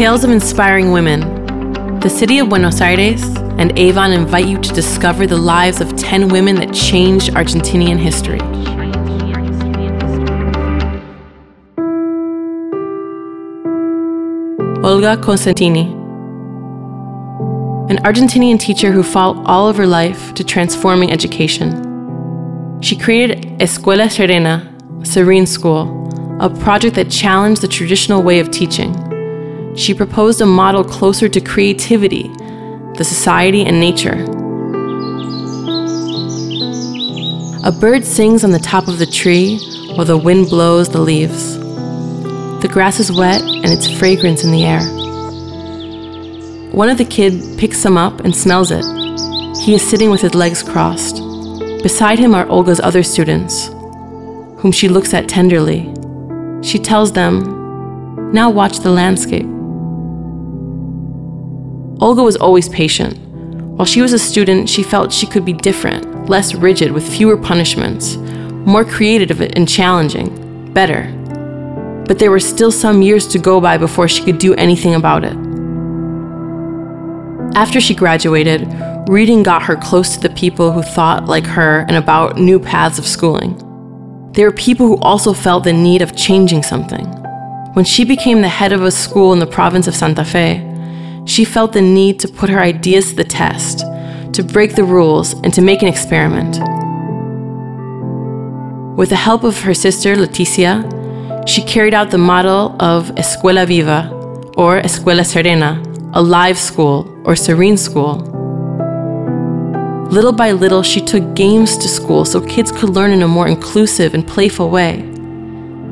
Tales of Inspiring Women. The city of Buenos Aires and Avon invite you to discover the lives of 10 women that changed Argentinian history. Olga Cossettini, an Argentinian teacher who fought all of her life to transforming education. She created Escuela Serena, Serene School, a project that challenged the traditional way of teaching. She proposed a model closer to creativity, the society, and nature. A bird sings on the top of the tree while the wind blows the leaves. The grass is wet and it's fragrance in the air. One of the kids picks some up and smells it. He is sitting with his legs crossed. Beside him are Olga's other students, whom she looks at tenderly. She tells them, Now watch the landscape. Olga was always patient. While she was a student, she felt she could be different, less rigid, with fewer punishments, more creative and challenging, better. But there were still some years to go by before she could do anything about it. After she graduated, reading got her close to the people who thought like her and about new paths of schooling. There were people who also felt the need of changing something. When she became the head of a school in the province of Santa Fe, she felt the need to put her ideas to the test, to break the rules, and to make an experiment. With the help of her sister, Leticia, she carried out the model of Escuela Viva, or Escuela Serena, a live school or serene school. Little by little, she took games to school so kids could learn in a more inclusive and playful way.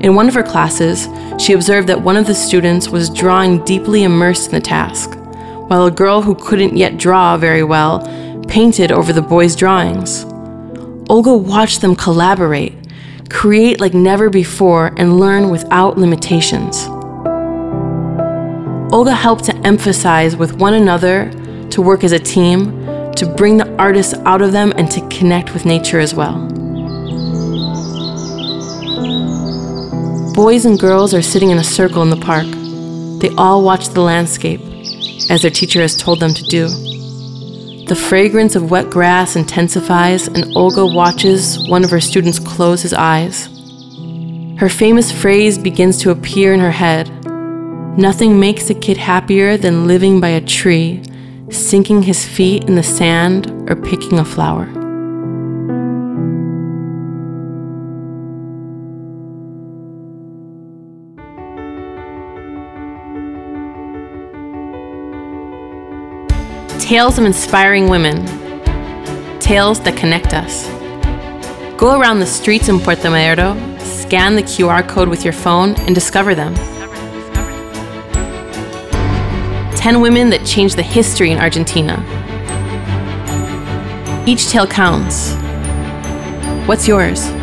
In one of her classes, she observed that one of the students was drawing deeply immersed in the task, while a girl who couldn't yet draw very well painted over the boy's drawings. Olga watched them collaborate, create like never before, and learn without limitations. Olga helped to emphasize with one another, to work as a team, to bring the artists out of them and to connect with nature as well. Boys and girls are sitting in a circle in the park. They all watch the landscape, as their teacher has told them to do. The fragrance of wet grass intensifies, and Olga watches one of her students close his eyes. Her famous phrase begins to appear in her head Nothing makes a kid happier than living by a tree sinking his feet in the sand, or picking a flower. Tales of inspiring women, tales that connect us. Go around the streets in Puerto Madero, scan the QR code with your phone, and discover them. 10 women that changed the history in Argentina. Each tale counts. What's yours?